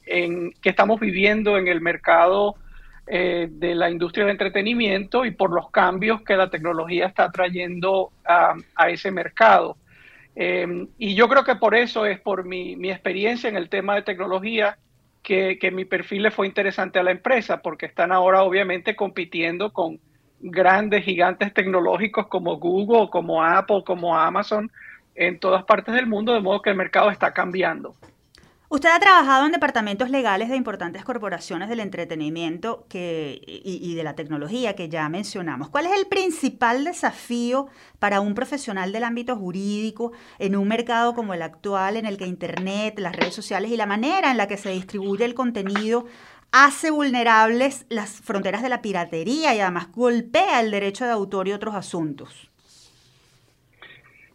S8: que estamos viviendo en el mercado eh, de la industria del entretenimiento y por los cambios que la tecnología está trayendo a, ese mercado. Em, y yo creo que por eso es por mi, mi experiencia en el tema de tecnología que, que mi perfil le fue interesante a la empresa, porque están ahora obviamente compitiendo con grandes gigantes tecnológicos como Google, como Apple, como Amazon en todas partes del mundo, de modo que el mercado está cambiando.
S1: Usted ha trabajado en departamentos legales de importantes corporaciones del entretenimiento y, y, de la tecnología que ya mencionamos. ¿Cuál es el principal desafío para un profesional del ámbito jurídico en un mercado como el actual, en el que Internet, las redes sociales y la manera en la que se distribuye el contenido hace vulnerables las fronteras de la piratería y además golpea el derecho de autor y otros asuntos.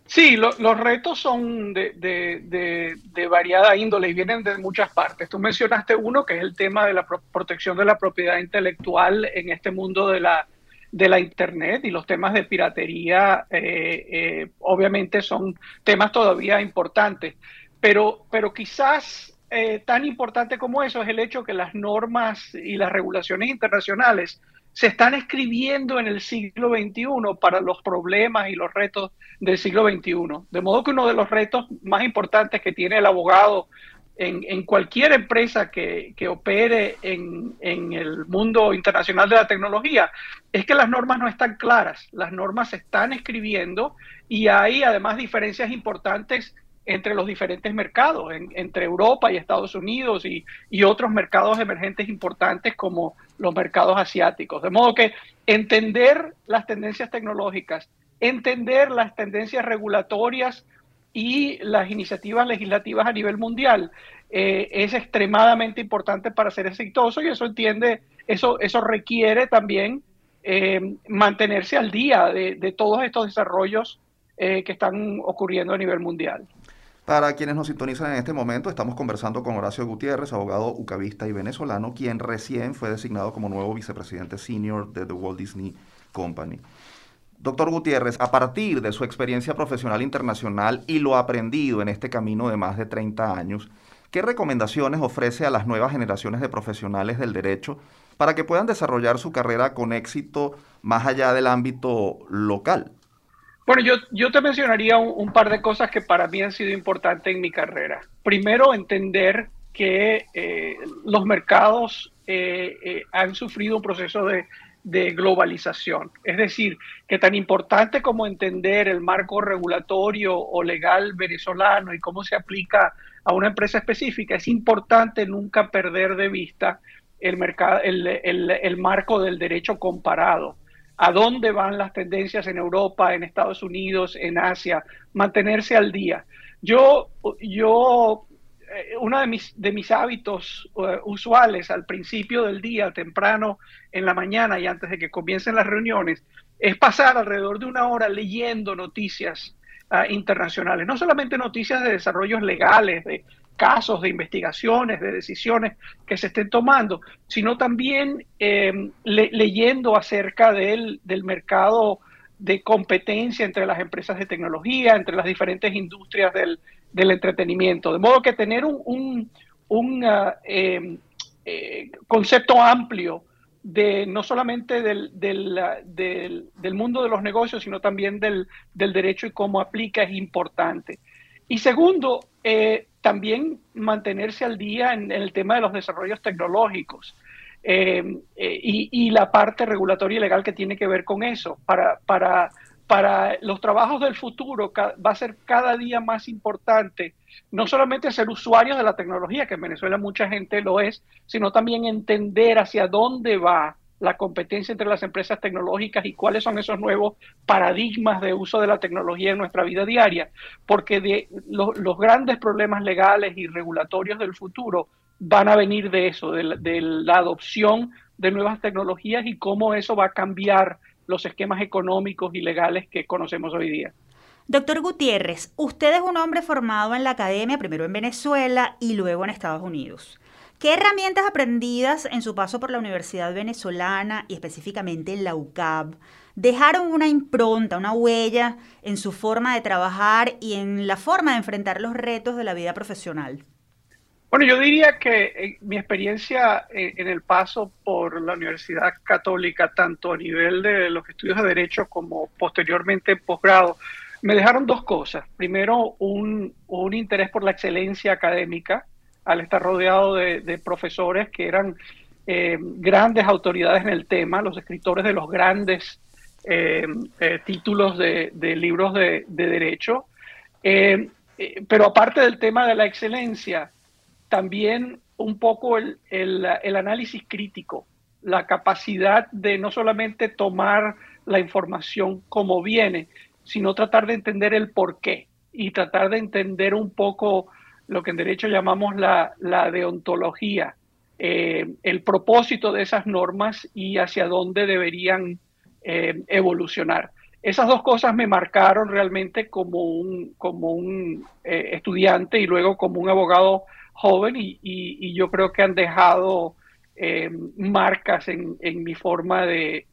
S8: Sí, los retos son de, variada índole y vienen de muchas partes. Tú mencionaste uno que es el tema de la protección de la propiedad intelectual en este mundo de la, de la Internet y los temas de piratería eh, eh, obviamente son temas todavía importantes, pero, pero quizás eh, tan importante como eso es el hecho que las normas y las regulaciones internacionales se están escribiendo en el siglo XXI para los problemas y los retos del siglo XXI. De modo que uno de los retos más importantes que tiene el abogado en, cualquier empresa que, opere en, en, el mundo internacional de la tecnología es que las normas no están claras, las normas se están escribiendo y hay además diferencias importantes entre los diferentes mercados, entre Europa y Estados Unidos y, otros mercados emergentes importantes como los mercados asiáticos. De modo que entender las tendencias tecnológicas, entender las tendencias regulatorias y las iniciativas legislativas a nivel mundial eh, es extremadamente importante para ser exitoso y eso entiende, eso, eso requiere también eh, mantenerse al día de, todos estos desarrollos eh, que están ocurriendo a nivel mundial.
S2: Para quienes nos sintonizan en este momento, estamos conversando con Horacio Gutiérrez, abogado ucavista y venezolano, quien recién fue designado como nuevo vicepresidente senior de The Walt Disney Company. Doctor Gutiérrez, a partir de su experiencia profesional internacional y lo aprendido en este camino de más de 30 años, ¿qué recomendaciones ofrece a las nuevas generaciones de profesionales del derecho para que puedan desarrollar su carrera con éxito más allá del ámbito local?
S8: Bueno, yo, yo te mencionaría un, par de cosas que para mí han sido importantes en mi carrera. Primero, entender que eh, los mercados eh, eh, han sufrido un proceso de, de, globalización. Es decir, que tan importante como entender el marco regulatorio o legal venezolano y cómo se aplica a una empresa específica, es importante nunca perder de vista el, mercado, el, el, el marco del derecho comparado a dónde van las tendencias en Europa, en Estados Unidos, en Asia, mantenerse al día. Yo, yo eh, uno de mis, de mis hábitos eh, usuales al principio del día, temprano en la mañana y antes de que comiencen las reuniones, es pasar alrededor de una hora leyendo noticias ah, internacionales, no solamente noticias de desarrollos legales, de casos, de investigaciones, de decisiones que se estén tomando, sino también em, leyendo acerca del, del mercado de competencia entre las empresas de tecnología, entre las diferentes industrias del, del entretenimiento. De modo que tener un, un, ah, em, eh, concepto amplio de no solamente del, del, del, mundo de los negocios, sino también del, derecho y cómo aplica es importante. Y segundo, eh, también mantenerse al día en, el tema de los desarrollos tecnológicos eh, y, y, la parte regulatoria y legal que tiene que ver con eso, para, para, para los trabajos del futuro va a ser cada día más importante no solamente ser usuarios de la tecnología, que en Venezuela mucha gente lo es, sino también entender hacia dónde va la competencia entre las empresas tecnológicas y cuáles son esos nuevos paradigmas de uso de la tecnología en nuestra vida diaria, porque de los grandes problemas legales y regulatorios del futuro van a venir de eso, de de la adopción de nuevas tecnologías y cómo eso va a cambiar los esquemas económicos y legales que conocemos hoy día.
S1: Doctor Gutiérrez, usted es un hombre formado en la academia, primero en Venezuela y luego en Estados Unidos. ¿Qué herramientas aprendidas en su paso por la Universidad Venezolana y específicamente en la UCAB dejaron una impronta, una huella en su forma de trabajar y en la forma de enfrentar los retos de la vida profesional?
S8: Bueno, yo diría que eh, mi experiencia eh, en el paso por la Universidad Católica, tanto a nivel de los estudios de Derecho como posteriormente en posgrado, me dejaron dos cosas. Primero, un, interés por la excelencia académica, al estar rodeado de, profesores que eran eh, grandes autoridades en el tema, los escritores de los grandes títulos de, libros de, derecho. pero aparte del tema de la excelencia, también un poco el, análisis crítico, la capacidad de no solamente tomar la información como viene, sino tratar de entender el por qué y tratar de entender un poco lo que en derecho llamamos la, deontología, eh, el propósito de esas normas y hacia dónde deberían eh, evolucionar. Esas dos cosas me marcaron realmente como un, como un eh, estudiante y luego como un abogado joven y, yo creo que han dejado marcas en, mi forma de,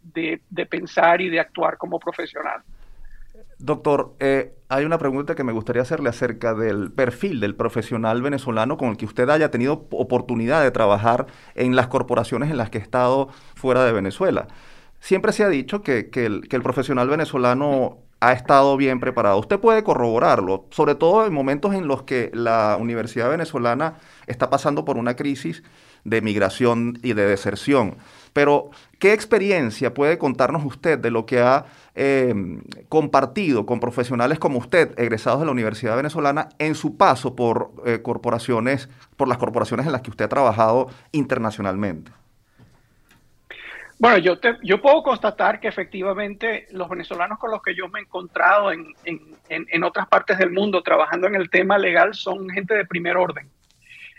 S8: pensar y de actuar como profesional.
S2: Doctor, eh, hay una pregunta que me gustaría hacerle acerca del perfil del profesional venezolano con el que usted haya tenido oportunidad de trabajar en las corporaciones en las que ha estado fuera de Venezuela. Siempre se ha dicho que, el, que el profesional venezolano ha estado bien preparado. Usted puede corroborarlo, sobre todo en momentos en los que la Universidad Venezolana está pasando por una crisis de migración y de deserción. Pero, ¿qué experiencia puede contarnos usted de lo que ha em, compartido con profesionales como usted, egresados de la Universidad Venezolana, en su paso por eh, corporaciones, por las corporaciones en las que usted ha trabajado internacionalmente?
S8: Bueno, yo, te, yo puedo constatar que efectivamente los venezolanos con los que yo me he encontrado en, en, en, otras partes del mundo trabajando en el tema legal son gente de primer orden.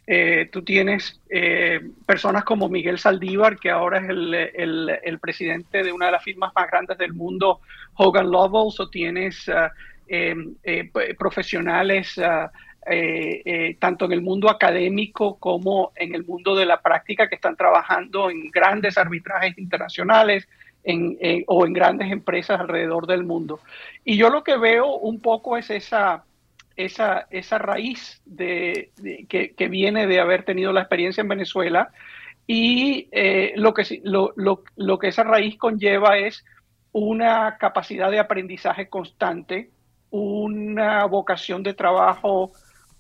S8: Eh, tú tienes eh, personas como Miguel Saldívar, que ahora es el, el, presidente de una de las firmas más grandes del mundo, Hogan Lovells, o tienes ah, em, eh, profesionales ah, tanto en el mundo académico como en el mundo de la práctica que están trabajando en grandes arbitrajes internacionales o en grandes empresas alrededor del mundo. Y yo lo que veo un poco es esa, esa, esa raíz de, que, viene de haber tenido la experiencia en Venezuela. Y eh, lo, que, lo, lo que esa raíz conlleva es una capacidad de aprendizaje constante, una vocación de trabajo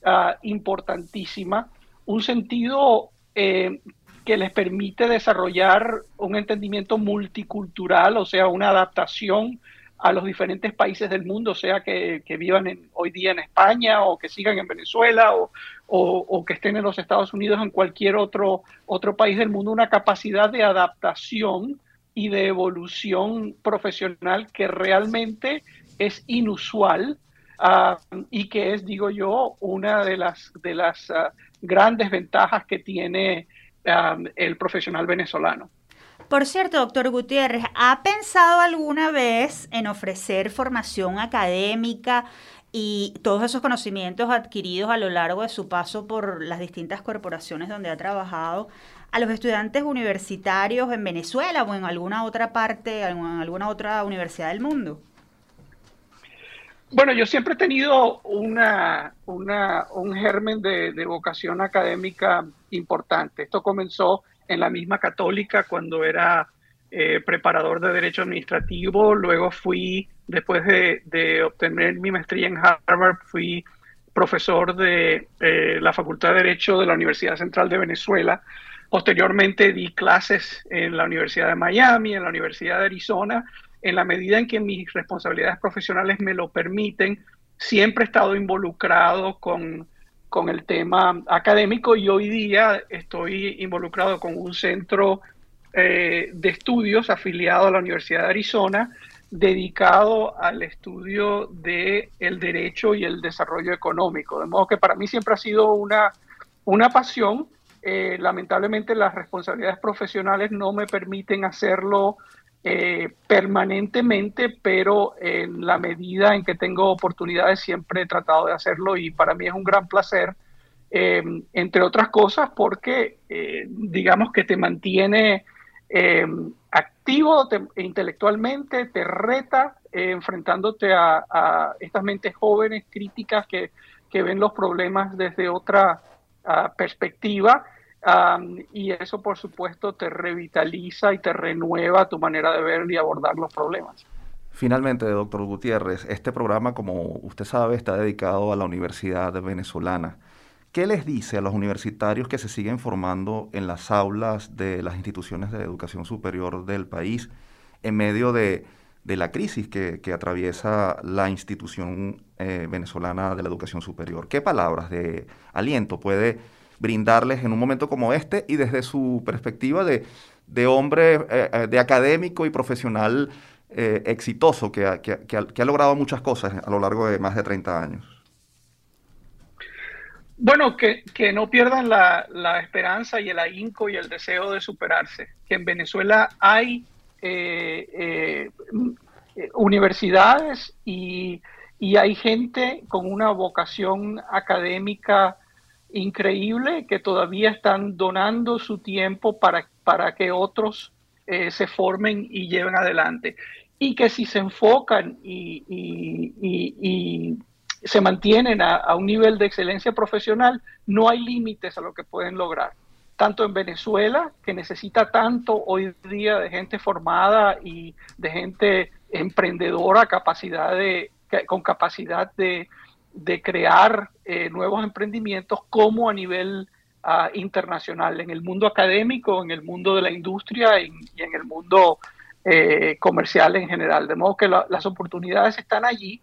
S8: Ah, importantísima, un sentido eh, que les permite desarrollar un entendimiento multicultural, o sea, una adaptación a los diferentes países del mundo, sea que, vivan hoy día en España o que sigan en Venezuela o, o, que estén en los Estados Unidos o en cualquier otro, otro país del mundo, una capacidad de adaptación y de evolución profesional que realmente es inusual ah, y que es, digo yo, una de las, de las ah, grandes ventajas que tiene ah, el profesional venezolano.
S1: Por cierto, doctor Gutiérrez, ¿ha pensado alguna vez en ofrecer formación académica y todos esos conocimientos adquiridos a lo largo de su paso por las distintas corporaciones donde ha trabajado a los estudiantes universitarios en Venezuela o en alguna otra parte, en alguna otra universidad del mundo?
S8: Bueno, yo siempre he tenido una, un germen de, de, vocación académica importante. Esto comenzó en la misma católica cuando era eh, preparador de Derecho Administrativo, luego fui, después de, obtener mi maestría en Harvard, fui profesor de eh, la Facultad de Derecho de la Universidad Central de Venezuela. Posteriormente di clases en la Universidad de Miami, en la Universidad de Arizona. En la medida en que mis responsabilidades profesionales me lo permiten, siempre he estado involucrado con con el tema académico y hoy día estoy involucrado con un centro eh, de estudios afiliado a la Universidad de Arizona dedicado al estudio del el derecho y el desarrollo económico. De modo que para mí siempre ha sido una, una pasión. Eh, lamentablemente las responsabilidades profesionales no me permiten hacerlo eh, permanentemente, pero en la medida en que tengo oportunidades siempre he tratado de hacerlo y para mí es un gran placer, eh, entre otras cosas porque eh, digamos que te mantiene activo intelectualmente, te reta enfrentándote a, estas mentes jóvenes, críticas que, que ven los problemas desde otra ah, perspectiva y eso, por supuesto, te revitaliza y te renueva tu manera de ver y abordar los problemas.
S2: Finalmente, doctor Gutiérrez, este programa, como usted sabe, está dedicado a la Universidad Venezolana. ¿Qué les dice a los universitarios que se siguen formando en las aulas de las instituciones de educación superior del país en medio de, la crisis que, atraviesa la institución eh, venezolana de la educación superior? ¿Qué palabras de aliento puede brindarles en un momento como este y desde su perspectiva de, de hombre, eh, eh, de académico y profesional eh, exitoso que ha, que, ha, logrado muchas cosas a lo largo de más de 30 años?
S8: Bueno, que, que no pierdan la, la, esperanza y el ahínco y el deseo de superarse. Que en Venezuela hay universidades y, y, hay gente con una vocación académica increíble que todavía están donando su tiempo para, para que otros eh, se formen y lleven adelante. Y que si se enfocan y, se mantienen a, un nivel de excelencia profesional, no hay límites a lo que pueden lograr. Tanto en Venezuela, que necesita tanto hoy día de gente formada y de gente emprendedora, capacidad de, con capacidad de, de crear eh, nuevos emprendimientos como a nivel ah, internacional, en el mundo académico, en el mundo de la industria y, en el mundo eh, comercial en general. De modo que las oportunidades están allí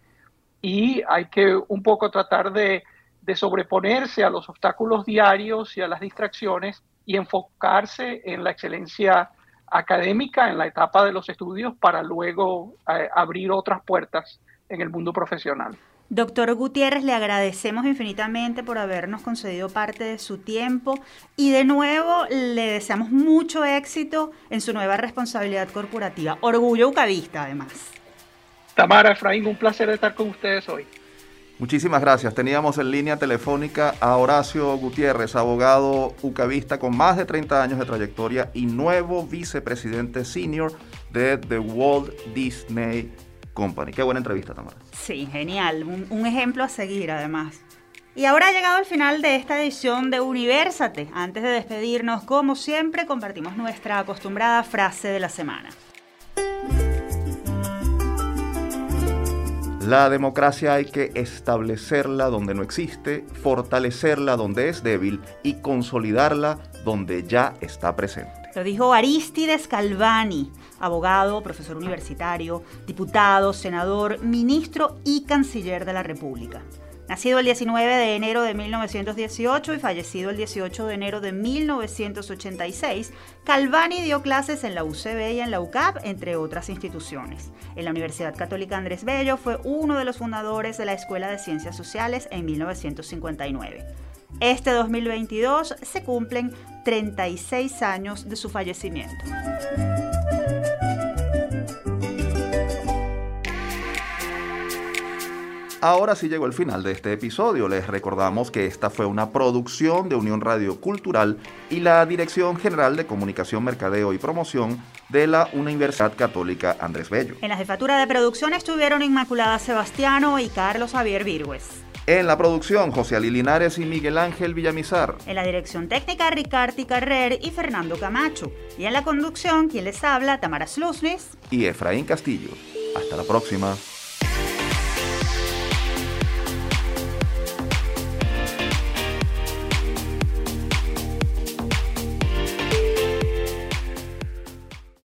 S8: y hay que un poco tratar de, de sobreponerse a los obstáculos diarios y a las distracciones y enfocarse en la excelencia académica en la etapa de los estudios para luego eh, abrir otras puertas en el mundo profesional.
S1: Doctor Gutiérrez, le agradecemos infinitamente por habernos concedido parte de su tiempo y de nuevo le deseamos mucho éxito en su nueva responsabilidad corporativa. Orgullo ucavista, además.
S8: Tamara, Efraín, un placer estar con ustedes hoy.
S2: Muchísimas gracias. Teníamos en línea telefónica a Horacio Gutiérrez, abogado ucavista con más de 30 años de trayectoria y nuevo vicepresidente senior de The Walt Disney Company. Qué buena entrevista, Tamara.
S1: Sí, genial. Un, ejemplo a seguir, además. Y ahora ha llegado el final de esta edición de Universate. Antes de despedirnos, como siempre, compartimos nuestra acostumbrada frase de la semana.
S2: La democracia hay que establecerla donde no existe, fortalecerla donde es débil y consolidarla donde ya está presente.
S1: Lo dijo Aristides Calvani, abogado, profesor universitario, diputado, senador, ministro y canciller de la República. Nacido el 19 de enero de 1918 y fallecido el 18 de enero de 1986, Calvani dio clases en la UCB y en la UCAP, entre otras instituciones. En la Universidad Católica Andrés Bello fue uno de los fundadores de la Escuela de Ciencias Sociales en 1959. Este 2022 se cumplen 36 años de su fallecimiento.
S2: Ahora sí llegó el final de este episodio. Les recordamos que esta fue una producción de Unión Radio Cultural y la Dirección General de Comunicación, Mercadeo y Promoción de la Universidad Católica Andrés Bello.
S1: En la jefatura de producción estuvieron Inmaculada Sebastiano y Carlos Javier Virgües.
S2: En la producción, José Ali Linares y Miguel Ángel Villamizar.
S1: En la dirección técnica, Ricardo Carrer y Fernando Camacho. Y en la conducción, quien les habla, Tamara Slusnis
S2: y Efraín Castillo. Hasta la próxima.